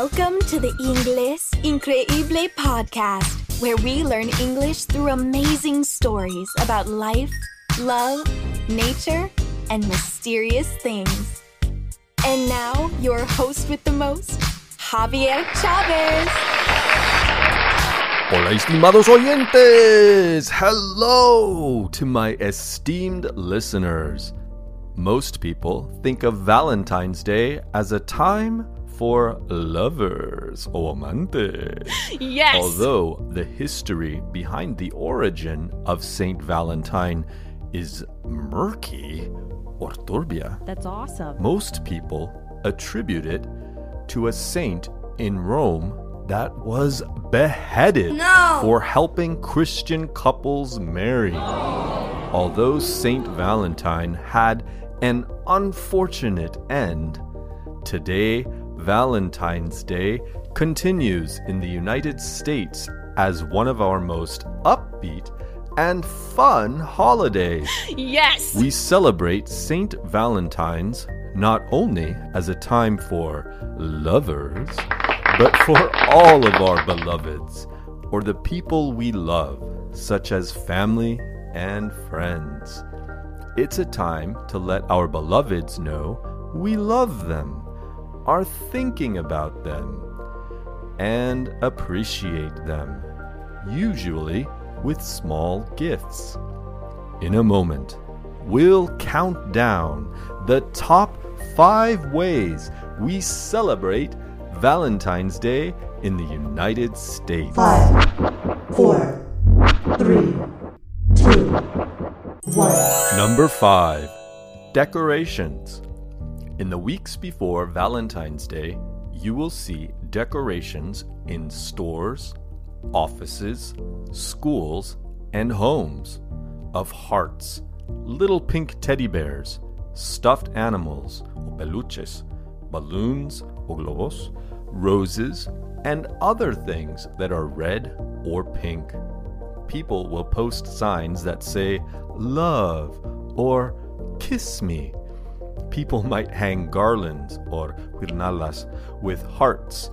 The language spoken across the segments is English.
Welcome to the Inglés Increíble podcast, where we learn English through amazing stories about life, love, nature, and mysterious things. And now, your host with the most, Javier Chavez. Hola, estimados oyentes! Hello to my esteemed listeners. Most people think of Valentine's Day as a time for lovers or amantes. Yes! Although the history behind the origin of Saint Valentine is murky or turbia, That's awesome. most people attribute it to a saint in Rome that was beheaded for helping Christian couples marry. Although Saint Valentine had an unfortunate end, today Valentine's Day continues in the United States as one of our most upbeat and fun holidays. Yes! We celebrate Saint Valentine's not only as a time for lovers, but for all of our beloveds, or the people we love, such as family and friends. It's a time to let our beloveds know we love them, are thinking about them, and appreciate them, usually with small gifts. In a moment, we'll count down the top five ways we celebrate Valentine's Day in the United States. Five, four, three, two, one. Number five, decorations. In the weeks before Valentine's Day, you will see decorations in stores, offices, schools, and homes of hearts, little pink teddy bears, stuffed animals, or peluches, balloons, or globos, roses, and other things that are red or pink. People will post signs that say love or kiss me. People might hang garlands or guirnaldas with hearts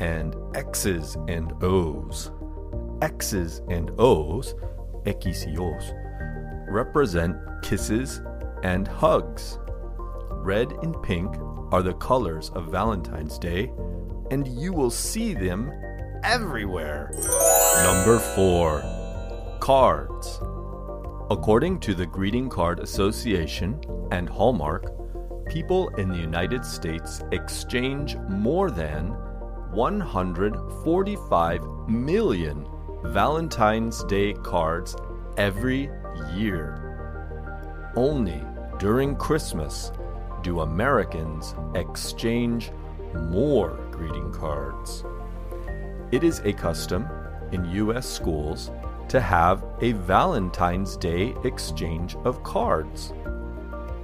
and X's and O's. X's and O's, X y O's, represent kisses and hugs. Red and pink are the colors of Valentine's Day, and you will see them everywhere. Number 4 Cards. According to the Greeting Card Association and Hallmark, people in the United States exchange more than 145 million Valentine's Day cards every year. Only during Christmas do Americans exchange more greeting cards. It is a custom in U.S. schools to have a Valentine's Day exchange of cards.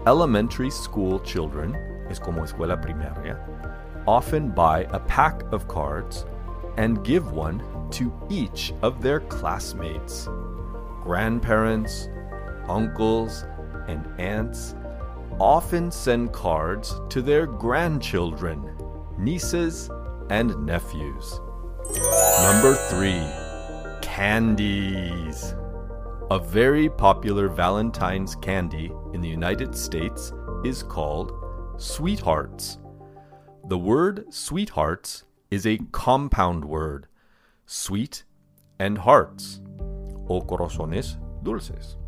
Elementary school children, es como escuela primaria, often buy a pack of cards and give one to each of their classmates. Grandparents, uncles, and aunts often send cards to their grandchildren, nieces, and nephews. Number three, candies. A very popular Valentine's candy in the United States is called sweethearts. The word sweethearts is a compound word, sweet and hearts, o corazones dulces.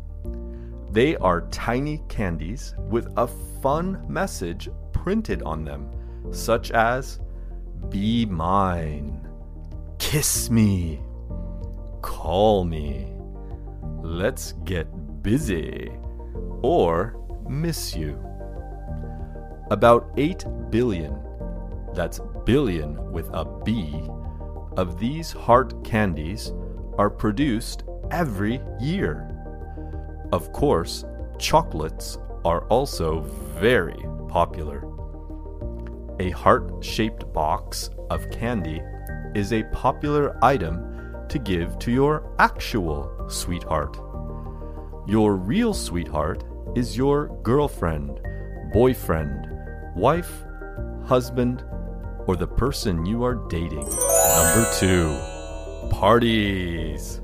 They are tiny candies with a fun message printed on them, such as Be mine, kiss me, call me, let's get busy, or miss you. About 8 billion, that's billion with a B, of these heart candies are produced every year. Of course, chocolates are also very popular. A heart shaped box of candy is a popular item to give to your actual sweetheart. Your real sweetheart is your girlfriend, boyfriend, wife, husband, or the person you are dating. Number two, parties.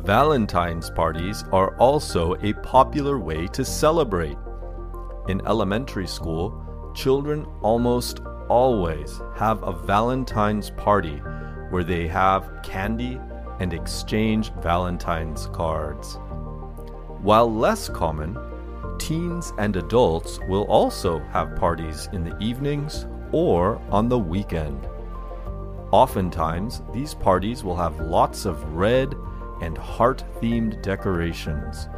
Valentine's parties are also a popular way to celebrate. In elementary school, children almost always have a Valentine's party where they have candy and exchange Valentine's cards. While less common, teens and adults will also have parties in the evenings or on the weekend. Oftentimes, these parties will have lots of red and heart themed decorations,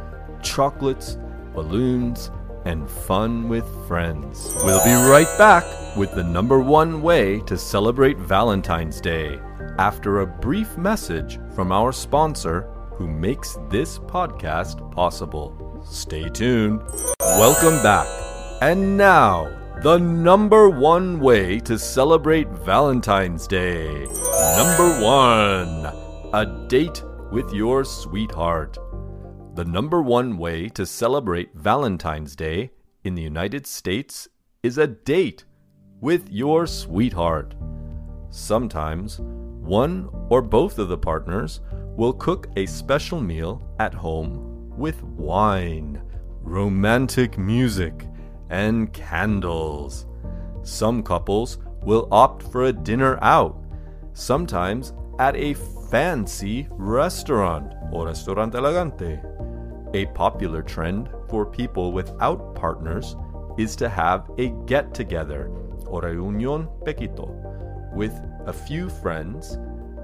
chocolates, balloons, and fun with friends. We'll be right back with the number one way to celebrate Valentine's Day after a brief message from our sponsor who makes this podcast possible. Stay tuned. Welcome back. And now, the number one way to celebrate Valentine's Day. Number one, a date with your sweetheart. The number one way to celebrate Valentine's Day in the United States is a date with your sweetheart. Sometimes, one or both of the partners will cook a special meal at home with wine, romantic music, and candles. Some couples will opt for a dinner out, sometimes at a fancy restaurant or restaurant elegante. A popular trend for people without partners is to have a get together or reunión pequito with a few friends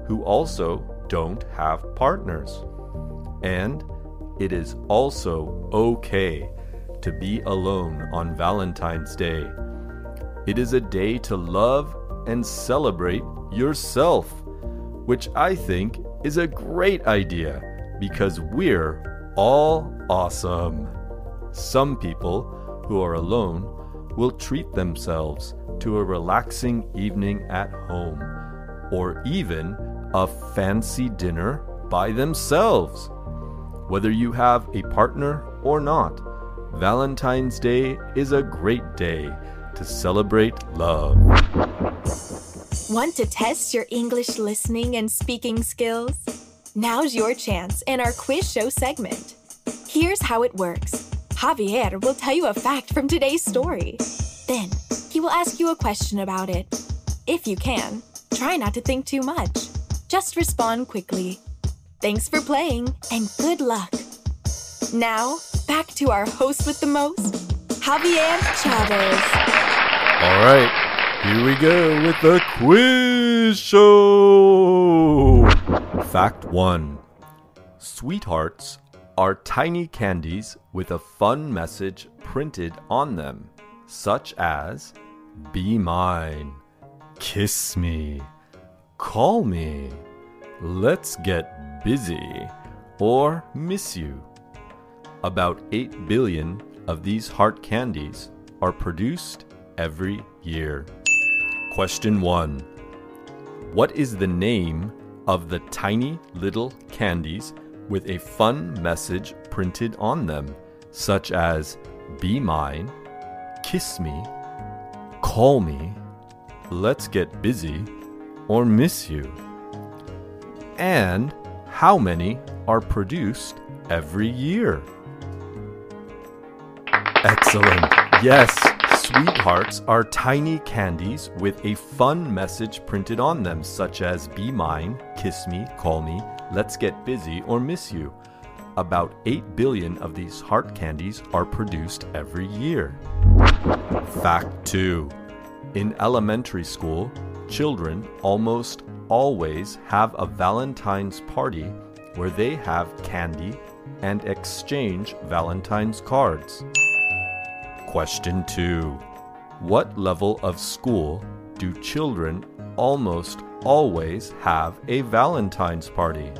who also don't have partners. And it is also okay to be alone on Valentine's Day. It is a day to love and celebrate yourself, which I think is a great idea because we're all awesome. Some people who are alone will treat themselves to a relaxing evening at home or even a fancy dinner by themselves. Whether you have a partner or not, Valentine's Day is a great day to celebrate love. Want to test your English listening and speaking skills? Now's your chance in our quiz show segment. Here's how it works Javier will tell you a fact from today's story. Then, he will ask you a question about it. If you can, try not to think too much. Just respond quickly. Thanks for playing and good luck. Now, back to our host with the most, Javier Chavez. All right, here we go with the quiz show. Fact 1 Sweethearts are tiny candies with a fun message printed on them, such as Be mine, kiss me, call me, let's get busy, or miss you. About 8 billion of these heart candies are produced every year. Question 1 What is the name of the tiny little candies with a fun message printed on them, such as Be mine, kiss me, call me, let's get busy, or miss you? And how many are produced every year? Excellent. Yes, sweethearts are tiny candies with a fun message printed on them, such as Be mine, kiss me, call me, let's get busy, or miss you. About 8 billion of these heart candies are produced every year. Fact 2 In elementary school, children almost always have a Valentine's party where they have candy and exchange Valentine's cards. Question 2 What level of school do children almost always have a Valentine's party?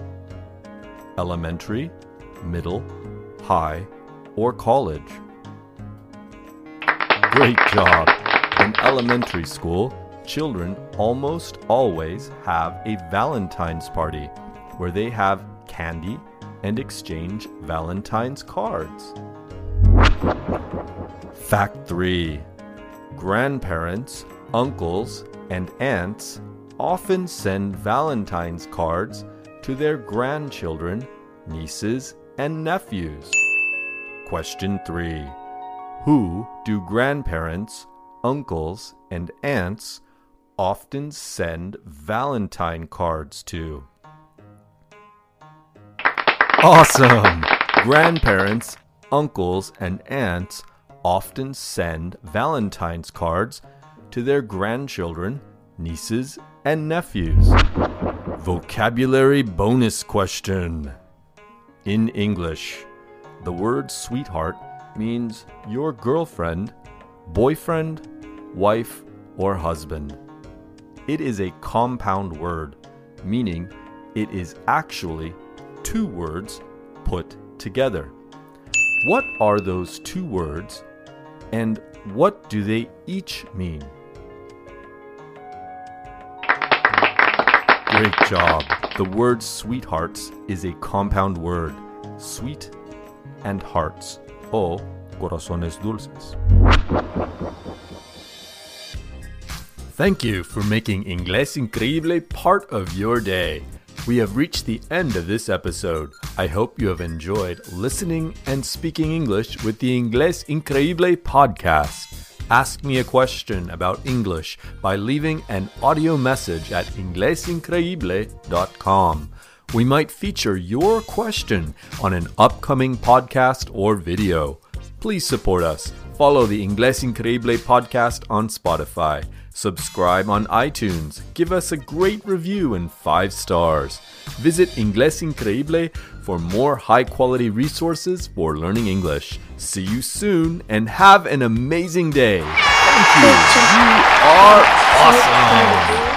Elementary, middle, high, or college? Great job! In elementary school, children almost always have a Valentine's party where they have candy and exchange Valentine's cards. Fact 3 Grandparents uncles and aunts often send Valentine's cards to their grandchildren, nieces, and nephews. Question 3. Who do grandparents, uncles, and aunts often send Valentine cards to? Awesome! Grandparents, uncles, and aunts often send Valentine's cards to their grandchildren, nieces, and nephews. Vocabulary bonus question. In English, the word sweetheart means your girlfriend, boyfriend, wife, or husband. It is a compound word, meaning it is actually two words put together. What are those two words and what do they each mean? Great job. The word sweethearts is a compound word. Sweet and hearts. O corazones dulces. Thank you for making Inglés Increíble part of your day. We have reached the end of this episode. I hope you have enjoyed listening and speaking English with the Inglés Increíble podcast. Ask me a question about English by leaving an audio message at inglesincreible.com. We might feature your question on an upcoming podcast or video. Please support us. Follow the Inglés Increíble podcast on Spotify. Subscribe on iTunes. Give us a great review and five stars. Visit Inglés Increíble for more high quality resources for learning English. See you soon and have an amazing day. Thank you. You are awesome.